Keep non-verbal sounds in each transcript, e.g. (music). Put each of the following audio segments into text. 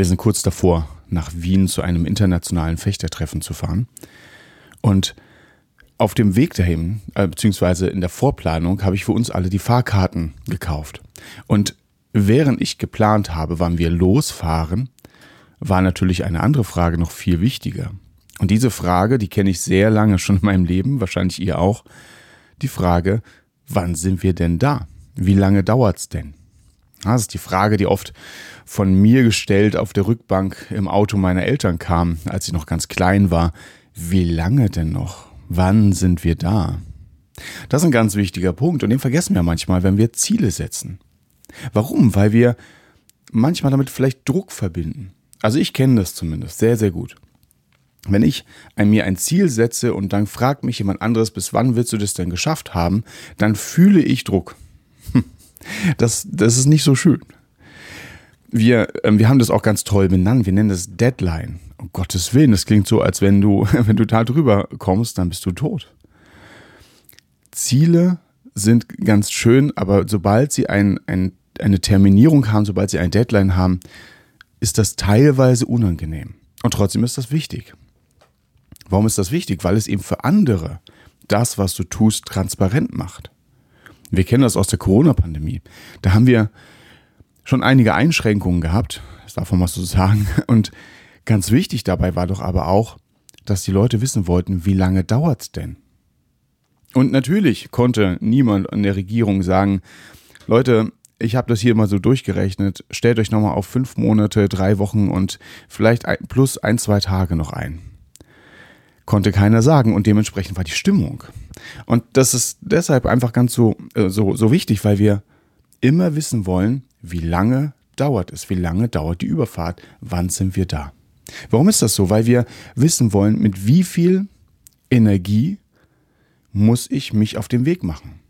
Wir sind kurz davor, nach Wien zu einem internationalen Fechtertreffen zu fahren. Und auf dem Weg dahin, äh, beziehungsweise in der Vorplanung, habe ich für uns alle die Fahrkarten gekauft. Und während ich geplant habe, wann wir losfahren, war natürlich eine andere Frage noch viel wichtiger. Und diese Frage, die kenne ich sehr lange schon in meinem Leben, wahrscheinlich ihr auch. Die Frage, wann sind wir denn da? Wie lange dauert's denn? Das ist die Frage, die oft von mir gestellt auf der Rückbank im Auto meiner Eltern kam, als ich noch ganz klein war. Wie lange denn noch? Wann sind wir da? Das ist ein ganz wichtiger Punkt und den vergessen wir manchmal, wenn wir Ziele setzen. Warum? Weil wir manchmal damit vielleicht Druck verbinden. Also ich kenne das zumindest sehr, sehr gut. Wenn ich mir ein Ziel setze und dann fragt mich jemand anderes, bis wann willst du das denn geschafft haben, dann fühle ich Druck. Das, das ist nicht so schön. Wir, ähm, wir haben das auch ganz toll benannt. Wir nennen das Deadline. Um Gottes Willen, das klingt so, als wenn du, (laughs) wenn du da drüber kommst, dann bist du tot. Ziele sind ganz schön, aber sobald sie ein, ein, eine Terminierung haben, sobald sie ein Deadline haben, ist das teilweise unangenehm. Und trotzdem ist das wichtig. Warum ist das wichtig? Weil es eben für andere das, was du tust, transparent macht. Wir kennen das aus der Corona-Pandemie. Da haben wir schon einige Einschränkungen gehabt, das darf man mal so sagen. Und ganz wichtig dabei war doch aber auch, dass die Leute wissen wollten, wie lange dauert's denn? Und natürlich konnte niemand an der Regierung sagen, Leute, ich habe das hier mal so durchgerechnet, stellt euch nochmal auf fünf Monate, drei Wochen und vielleicht ein, plus ein, zwei Tage noch ein. Konnte keiner sagen und dementsprechend war die Stimmung und das ist deshalb einfach ganz so, äh, so, so wichtig, weil wir immer wissen wollen, wie lange dauert es, wie lange dauert die Überfahrt, wann sind wir da. Warum ist das so? Weil wir wissen wollen, mit wie viel Energie muss ich mich auf den Weg machen.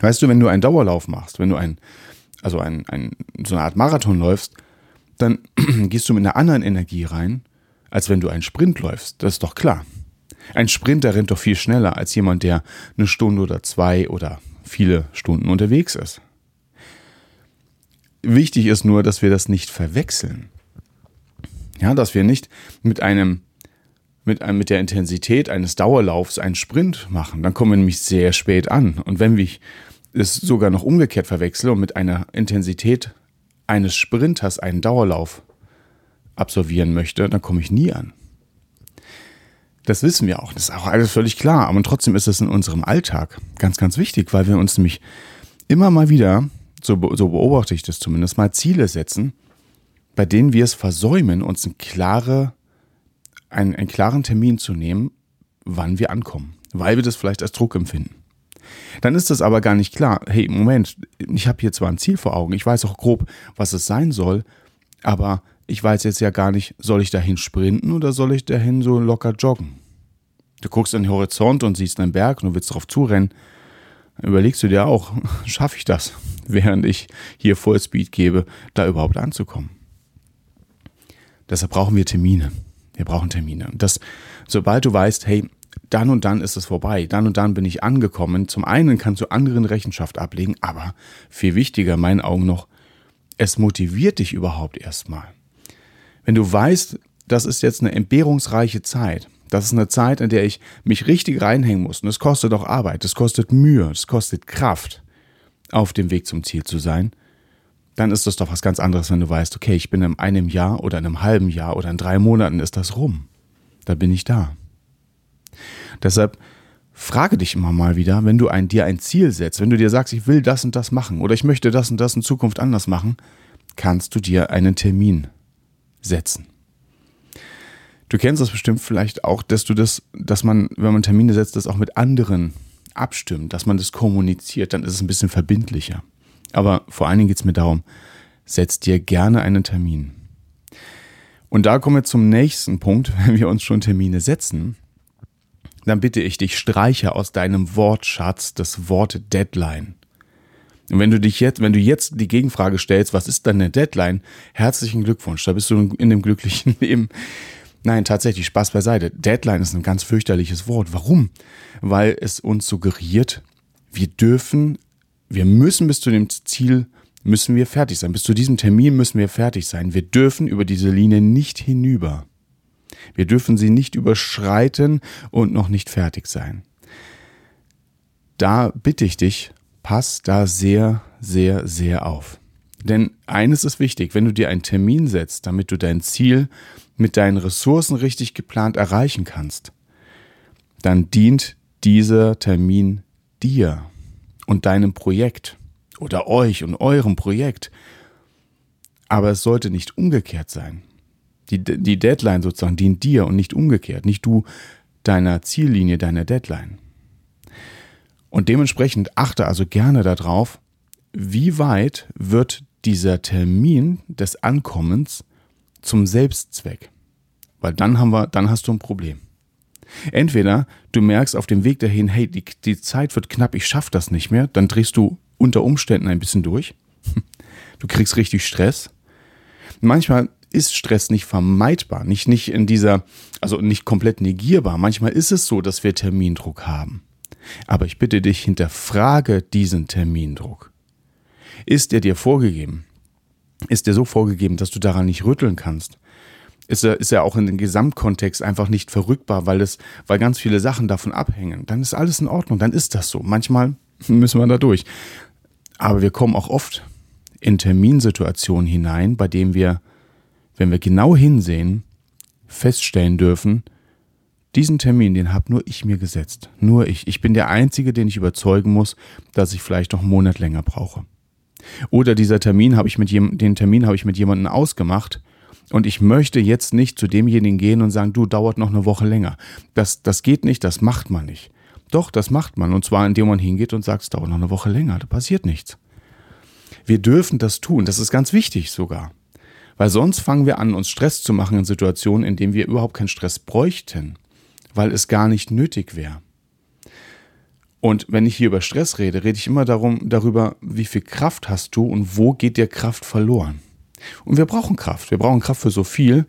Weißt du, wenn du einen Dauerlauf machst, wenn du ein, also ein, ein, so eine Art Marathon läufst, dann (clears throat) gehst du mit einer anderen Energie rein, als wenn du einen Sprint läufst. Das ist doch klar. Ein Sprinter rennt doch viel schneller als jemand, der eine Stunde oder zwei oder viele Stunden unterwegs ist. Wichtig ist nur, dass wir das nicht verwechseln. Ja, dass wir nicht mit einem mit, einem, mit der Intensität eines Dauerlaufs einen Sprint machen. Dann kommen wir nämlich sehr spät an. Und wenn ich es sogar noch umgekehrt verwechsle und mit einer Intensität eines Sprinters einen Dauerlauf absolvieren möchte, dann komme ich nie an. Das wissen wir auch. Das ist auch alles völlig klar. Aber trotzdem ist es in unserem Alltag ganz, ganz wichtig, weil wir uns nämlich immer mal wieder, so, so beobachte ich das zumindest mal, Ziele setzen, bei denen wir es versäumen, uns ein klare, einen, einen klaren Termin zu nehmen, wann wir ankommen, weil wir das vielleicht als Druck empfinden. Dann ist das aber gar nicht klar. Hey, Moment, ich habe hier zwar ein Ziel vor Augen, ich weiß auch grob, was es sein soll, aber ich weiß jetzt ja gar nicht, soll ich dahin sprinten oder soll ich dahin so locker joggen? Du guckst an den Horizont und siehst einen Berg und du willst darauf zurennen. Dann überlegst du dir auch, (laughs) schaffe ich das, (laughs) während ich hier Vollspeed gebe, da überhaupt anzukommen? Deshalb brauchen wir Termine. Wir brauchen Termine. Und das, sobald du weißt, hey, dann und dann ist es vorbei, dann und dann bin ich angekommen. Zum einen kannst du anderen Rechenschaft ablegen, aber viel wichtiger in meinen Augen noch, es motiviert dich überhaupt erstmal. Wenn du weißt, das ist jetzt eine entbehrungsreiche Zeit, das ist eine Zeit, in der ich mich richtig reinhängen muss, und es kostet auch Arbeit, es kostet Mühe, es kostet Kraft, auf dem Weg zum Ziel zu sein, dann ist das doch was ganz anderes, wenn du weißt, okay, ich bin in einem Jahr oder in einem halben Jahr oder in drei Monaten ist das rum. Da bin ich da. Deshalb frage dich immer mal wieder, wenn du ein, dir ein Ziel setzt, wenn du dir sagst, ich will das und das machen oder ich möchte das und das in Zukunft anders machen, kannst du dir einen Termin setzen. Du kennst das bestimmt vielleicht auch, dass du das, dass man, wenn man Termine setzt, das auch mit anderen abstimmt, dass man das kommuniziert, dann ist es ein bisschen verbindlicher. Aber vor allen Dingen geht es mir darum, setz dir gerne einen Termin. Und da kommen wir zum nächsten Punkt, (laughs) wenn wir uns schon Termine setzen. Dann bitte ich dich, streiche aus deinem Wortschatz das Wort Deadline. Und wenn du dich jetzt, wenn du jetzt die Gegenfrage stellst, was ist dann eine Deadline? Herzlichen Glückwunsch, da bist du in dem glücklichen (laughs) Leben. Nein, tatsächlich, Spaß beiseite. Deadline ist ein ganz fürchterliches Wort. Warum? Weil es uns suggeriert, wir dürfen, wir müssen bis zu dem Ziel, müssen wir fertig sein. Bis zu diesem Termin müssen wir fertig sein. Wir dürfen über diese Linie nicht hinüber. Wir dürfen sie nicht überschreiten und noch nicht fertig sein. Da bitte ich dich, pass da sehr, sehr, sehr auf. Denn eines ist wichtig, wenn du dir einen Termin setzt, damit du dein Ziel mit deinen Ressourcen richtig geplant erreichen kannst, dann dient dieser Termin dir und deinem Projekt oder euch und eurem Projekt. Aber es sollte nicht umgekehrt sein. Die, die Deadline sozusagen dient dir und nicht umgekehrt, nicht du deiner Ziellinie, deiner Deadline. Und dementsprechend achte also gerne darauf, wie weit wird dieser Termin des Ankommens zum Selbstzweck. Weil dann haben wir, dann hast du ein Problem. Entweder du merkst auf dem Weg dahin, hey, die, die Zeit wird knapp, ich schaffe das nicht mehr, dann drehst du unter Umständen ein bisschen durch. Du kriegst richtig Stress. Manchmal ist Stress nicht vermeidbar, nicht, nicht in dieser, also nicht komplett negierbar. Manchmal ist es so, dass wir Termindruck haben. Aber ich bitte dich, hinterfrage diesen Termindruck. Ist er dir vorgegeben? Ist er so vorgegeben, dass du daran nicht rütteln kannst? Ist er, ist er auch in den Gesamtkontext einfach nicht verrückbar, weil es, weil ganz viele Sachen davon abhängen? Dann ist alles in Ordnung, dann ist das so. Manchmal müssen wir da durch. Aber wir kommen auch oft in Terminsituationen hinein, bei denen wir, wenn wir genau hinsehen, feststellen dürfen, diesen Termin, den habe nur ich mir gesetzt. Nur ich. Ich bin der Einzige, den ich überzeugen muss, dass ich vielleicht noch einen Monat länger brauche. Oder dieser Termin habe ich mit jem, den Termin habe ich mit jemandem ausgemacht und ich möchte jetzt nicht zu demjenigen gehen und sagen, du dauert noch eine Woche länger. Das, das geht nicht, das macht man nicht. Doch, das macht man. Und zwar, indem man hingeht und sagt, es dauert noch eine Woche länger. Da passiert nichts. Wir dürfen das tun. Das ist ganz wichtig sogar. Weil sonst fangen wir an, uns Stress zu machen in Situationen, in denen wir überhaupt keinen Stress bräuchten. Weil es gar nicht nötig wäre. Und wenn ich hier über Stress rede, rede ich immer darum, darüber, wie viel Kraft hast du und wo geht dir Kraft verloren. Und wir brauchen Kraft. Wir brauchen Kraft für so viel.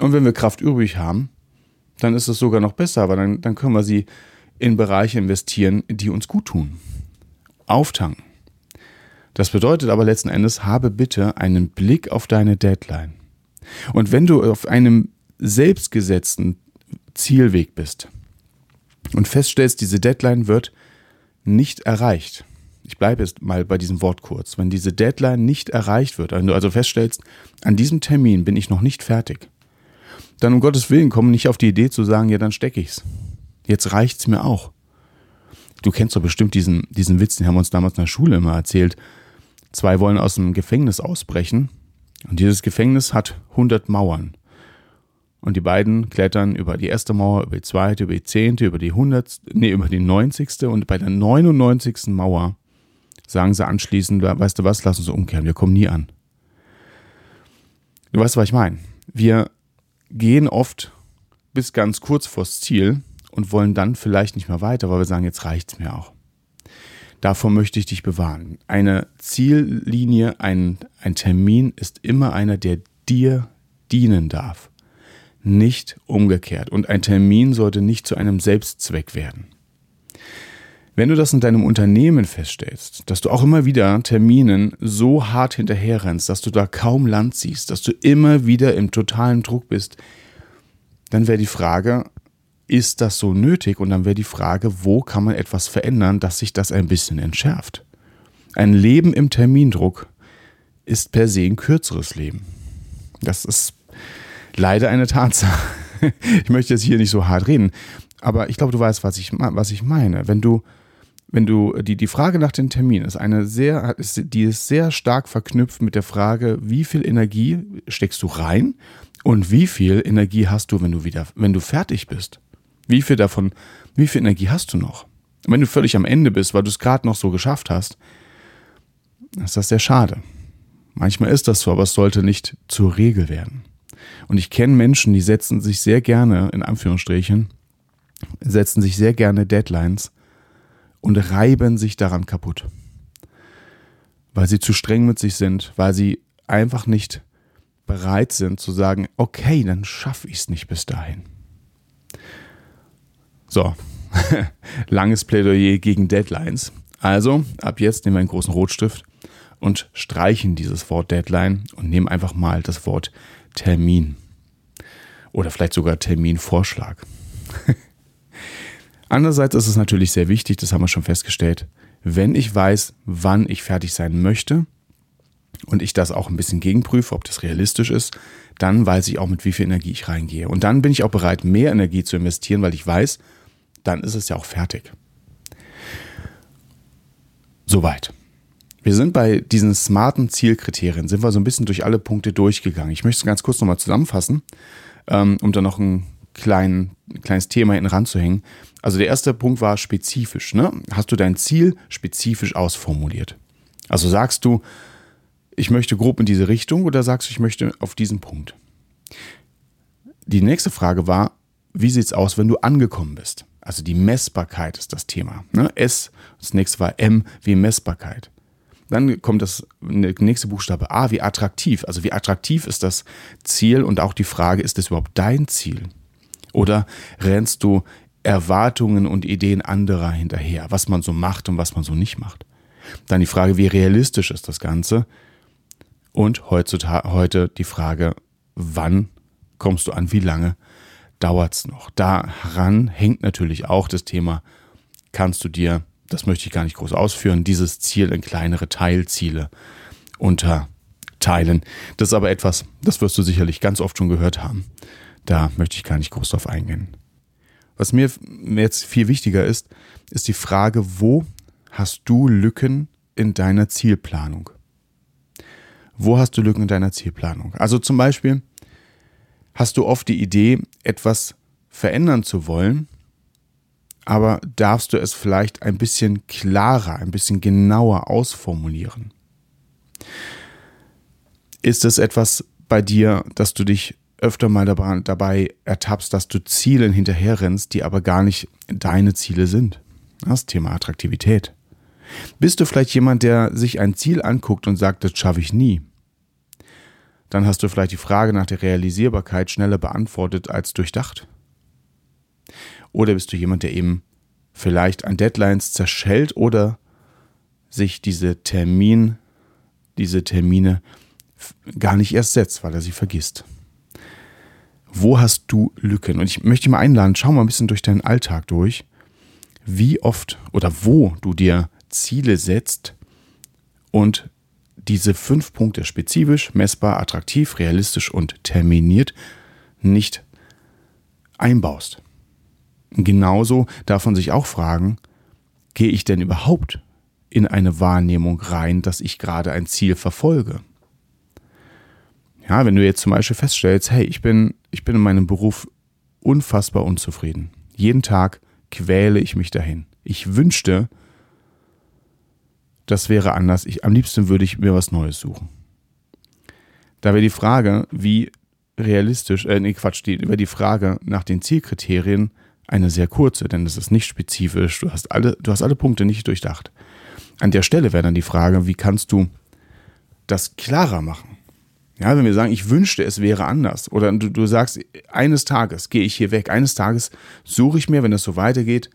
Und wenn wir Kraft übrig haben, dann ist es sogar noch besser, weil dann, dann können wir sie in Bereiche investieren, die uns gut tun. Auftanken. Das bedeutet aber letzten Endes, habe bitte einen Blick auf deine Deadline. Und wenn du auf einem selbstgesetzten Zielweg bist und feststellst, diese Deadline wird nicht erreicht, ich bleibe jetzt mal bei diesem Wort kurz, wenn diese Deadline nicht erreicht wird, wenn du also feststellst, an diesem Termin bin ich noch nicht fertig, dann um Gottes Willen komm nicht auf die Idee zu sagen, ja, dann stecke ich's. Jetzt reicht's mir auch. Du kennst doch bestimmt diesen, diesen Witz, den haben wir uns damals in der Schule immer erzählt. Zwei wollen aus dem Gefängnis ausbrechen und dieses Gefängnis hat 100 Mauern. Und die beiden klettern über die erste Mauer, über die zweite, über die zehnte, über die hundertste, nee, über die neunzigste und bei der 99. Mauer sagen sie anschließend, weißt du was, lass uns umkehren, wir kommen nie an. Du weißt, was ich meine. Wir gehen oft bis ganz kurz vors Ziel und wollen dann vielleicht nicht mehr weiter, weil wir sagen, jetzt reicht's mir auch. Davor möchte ich dich bewahren. Eine Ziellinie, ein, ein Termin ist immer einer, der dir dienen darf. Nicht umgekehrt. Und ein Termin sollte nicht zu einem Selbstzweck werden. Wenn du das in deinem Unternehmen feststellst, dass du auch immer wieder Terminen so hart hinterherrennst, dass du da kaum Land siehst, dass du immer wieder im totalen Druck bist, dann wäre die Frage, ist das so nötig? Und dann wäre die Frage, wo kann man etwas verändern, dass sich das ein bisschen entschärft? Ein Leben im Termindruck ist per se ein kürzeres Leben. Das ist leider eine Tatsache. (laughs) Ich möchte jetzt hier nicht so hart reden, aber ich glaube, du weißt, was ich, was ich meine. Wenn du wenn du die, die Frage nach dem Termin ist eine sehr, die ist sehr stark verknüpft mit der Frage, wie viel Energie steckst du rein und wie viel Energie hast du, wenn du wieder, wenn du fertig bist? Wie viel davon, wie viel Energie hast du noch? Und wenn du völlig am Ende bist, weil du es gerade noch so geschafft hast, ist das sehr schade. Manchmal ist das so, aber es sollte nicht zur Regel werden. Und ich kenne Menschen, die setzen sich sehr gerne, in Anführungsstrichen, setzen sich sehr gerne Deadlines und reiben sich daran kaputt. Weil sie zu streng mit sich sind, weil sie einfach nicht bereit sind zu sagen, okay, dann schaffe ich es nicht bis dahin. So, (laughs) langes Plädoyer gegen Deadlines. Also, ab jetzt nehmen wir einen großen Rotstift und streichen dieses Wort Deadline und nehmen einfach mal das Wort Termin. Oder vielleicht sogar Terminvorschlag. (laughs) Andererseits ist es natürlich sehr wichtig, das haben wir schon festgestellt, wenn ich weiß, wann ich fertig sein möchte und ich das auch ein bisschen gegenprüfe, ob das realistisch ist, dann weiß ich auch, mit wie viel Energie ich reingehe. Und dann bin ich auch bereit, mehr Energie zu investieren, weil ich weiß, dann ist es ja auch fertig. Soweit. Wir sind bei diesen smarten Zielkriterien, sind wir so ein bisschen durch alle Punkte durchgegangen. Ich möchte es ganz kurz nochmal zusammenfassen, ähm, um da noch ein klein, kleines Thema hinten ranzuhängen. Also der erste Punkt war spezifisch. Ne? Hast du dein Ziel spezifisch ausformuliert? Also sagst du, ich möchte grob in diese Richtung oder sagst du, ich möchte auf diesen Punkt? Die nächste Frage war, wie sieht es aus, wenn du angekommen bist? Also die Messbarkeit ist das Thema. Ne? S, das nächste war M wie Messbarkeit. Dann kommt das nächste Buchstabe A wie attraktiv. Also wie attraktiv ist das Ziel und auch die Frage, ist es überhaupt dein Ziel? Oder rennst du Erwartungen und Ideen anderer hinterher, was man so macht und was man so nicht macht? Dann die Frage, wie realistisch ist das Ganze? Und heutzutage, heute die Frage, wann kommst du an, wie lange dauert es noch? Daran hängt natürlich auch das Thema, kannst du dir, das möchte ich gar nicht groß ausführen, dieses Ziel in kleinere Teilziele unterteilen. Das ist aber etwas, das wirst du sicherlich ganz oft schon gehört haben. Da möchte ich gar nicht groß drauf eingehen. Was mir jetzt viel wichtiger ist, ist die Frage, wo hast du Lücken in deiner Zielplanung? Wo hast du Lücken in deiner Zielplanung? Also zum Beispiel hast du oft die Idee, etwas verändern zu wollen, aber darfst du es vielleicht ein bisschen klarer, ein bisschen genauer ausformulieren? Ist es etwas bei dir, dass du dich öfter mal dabei, ertappst, dass du Zielen hinterherrennst, die aber gar nicht deine Ziele sind? Das Thema Attraktivität. Bist du vielleicht jemand, der sich ein Ziel anguckt und sagt, das schaffe ich nie? dann hast du vielleicht die Frage nach der Realisierbarkeit schneller beantwortet als durchdacht. Oder bist du jemand, der eben vielleicht an Deadlines zerschellt oder sich diese Termin, diese Termine gar nicht erst setzt, weil er sie vergisst. Wo hast du Lücken? Und ich möchte mal einladen, schau mal ein bisschen durch deinen Alltag durch, wie oft oder wo du dir Ziele setzt und diese fünf Punkte spezifisch, messbar, attraktiv, realistisch und terminiert nicht einbaust. Genauso darf man sich auch fragen, gehe ich denn überhaupt in eine Wahrnehmung rein, dass ich gerade ein Ziel verfolge? Ja, wenn du jetzt zum Beispiel feststellst, hey, ich bin, ich bin in meinem Beruf unfassbar unzufrieden. Jeden Tag quäle ich mich dahin. Ich wünschte, das wäre anders. Ich, am liebsten würde ich mir was Neues suchen. Da wäre die Frage, wie realistisch, äh, nee, Quatsch, die, über die Frage nach den Zielkriterien eine sehr kurze, denn es ist nicht spezifisch. Du hast alle, du hast alle Punkte nicht durchdacht. An der Stelle wäre dann die Frage, wie kannst du das klarer machen? Ja, wenn wir sagen, ich wünschte, es wäre anders. Oder du, du sagst, eines Tages gehe ich hier weg. Eines Tages suche ich mir, wenn es so weitergeht,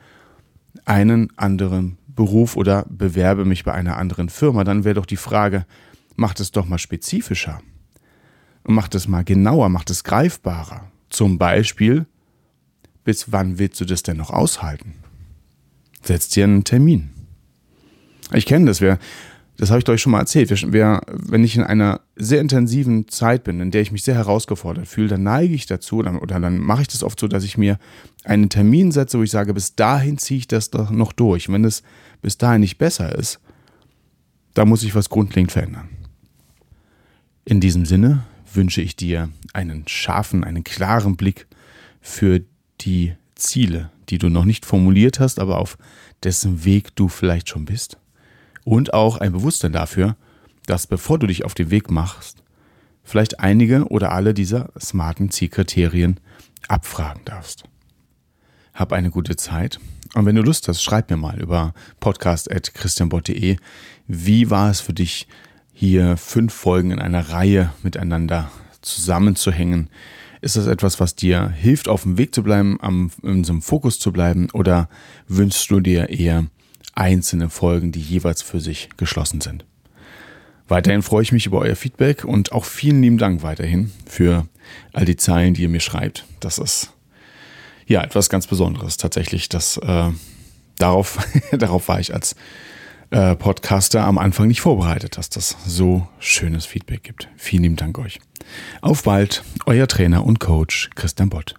einen anderen Beruf oder bewerbe mich bei einer anderen Firma, dann wäre doch die Frage, macht es doch mal spezifischer. Und macht es mal genauer, macht es greifbarer. Zum Beispiel, bis wann willst du das denn noch aushalten? Setzt dir einen Termin. Ich kenne das. Wir das habe ich euch schon mal erzählt. Wer, wenn ich in einer sehr intensiven Zeit bin, in der ich mich sehr herausgefordert fühle, dann neige ich dazu, oder, oder dann mache ich das oft so, dass ich mir einen Termin setze, wo ich sage, bis dahin ziehe ich das doch noch durch. Wenn es bis dahin nicht besser ist, da muss ich was grundlegend verändern. In diesem Sinne wünsche ich dir einen scharfen, einen klaren Blick für die Ziele, die du noch nicht formuliert hast, aber auf dessen Weg du vielleicht schon bist und auch ein Bewusstsein dafür, dass bevor du dich auf den Weg machst, vielleicht einige oder alle dieser smarten Zielkriterien abfragen darfst. Hab eine gute Zeit und wenn du Lust hast, schreib mir mal über podcast.christianbott.de, wie war es für dich, hier fünf Folgen in einer Reihe miteinander zusammenzuhängen? Ist das etwas, was dir hilft, auf dem Weg zu bleiben, am, in so einem Fokus zu bleiben? Oder wünschst du dir eher einzelne Folgen, die jeweils für sich geschlossen sind? Weiterhin freue ich mich über euer Feedback und auch vielen lieben Dank weiterhin für all die Zeilen, die ihr mir schreibt. Das ist ja etwas ganz Besonderes tatsächlich. Das, äh, darauf, (laughs) darauf war ich als äh, Podcaster am Anfang nicht vorbereitet, dass das so schönes Feedback gibt. Vielen lieben Dank euch. Auf bald, euer Trainer und Coach Christian Bott.